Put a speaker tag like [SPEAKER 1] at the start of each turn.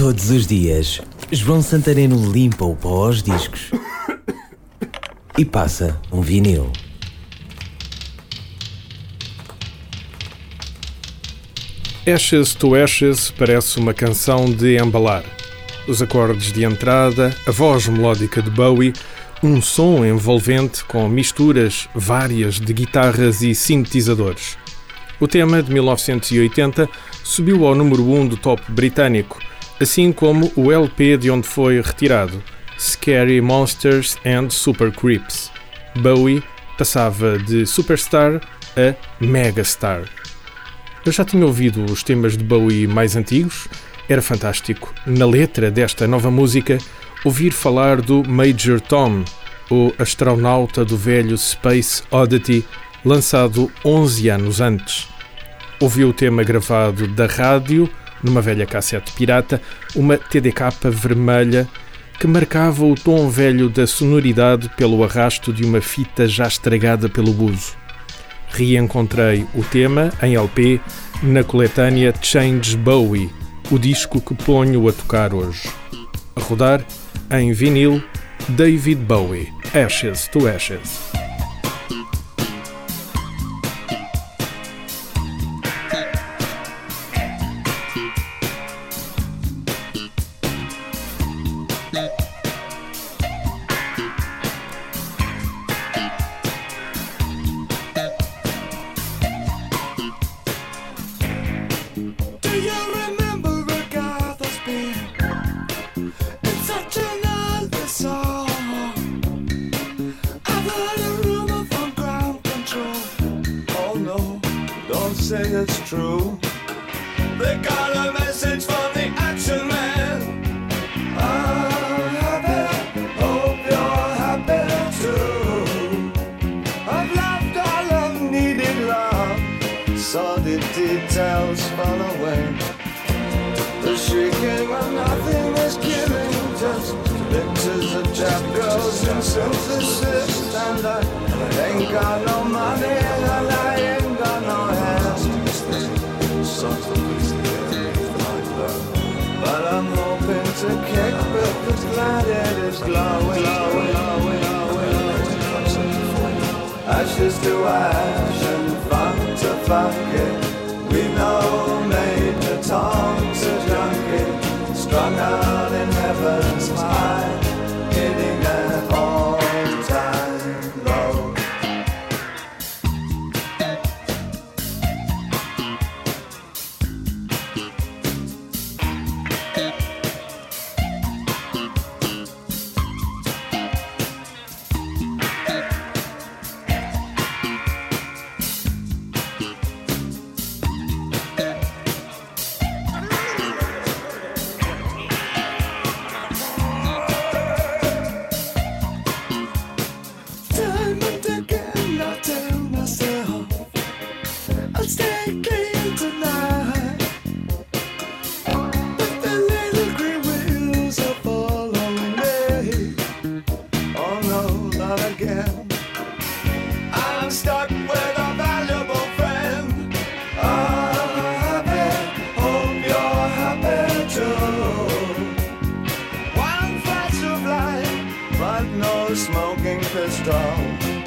[SPEAKER 1] Todos os dias, João Santareno limpa o pó aos discos e passa um vinil.
[SPEAKER 2] Ashes to Ashes parece uma canção de embalar. Os acordes de entrada, a voz melódica de Bowie, um som envolvente com misturas várias de guitarras e sintetizadores. O tema de 1980 subiu ao número 1 do top britânico, assim como o LP de onde foi retirado, Scary Monsters and Super Creeps. Bowie passava de superstar a megastar. Eu já tinha ouvido os temas de Bowie mais antigos, era fantástico, na letra desta nova música, ouvir falar do Major Tom, o astronauta do velho Space Oddity, lançado 11 anos antes. Ouvi o tema gravado da rádio, numa velha cassete pirata, uma TDK vermelha que marcava o tom velho da sonoridade pelo arrasto de uma fita já estragada pelo buzo. Reencontrei o tema em LP na coletânea Change Bowie, o disco que ponho a tocar hoje. A rodar em vinil David Bowie, Ashes to Ashes.
[SPEAKER 3] Say it's true. They got a message from the action man. I'm happy, hope you're happy too. I've loved all I've needed love, saw the details fall away. The shrieking when nothing is killing, just pictures of chap girls and synthesis, and I ain't got Ashes to ash and funk to funk it. We know Major Tom's a junkie, strung out in heaven's high, stuck with a valuable friend I'm happy, you're happy too One flash of light, but no smoking pistol.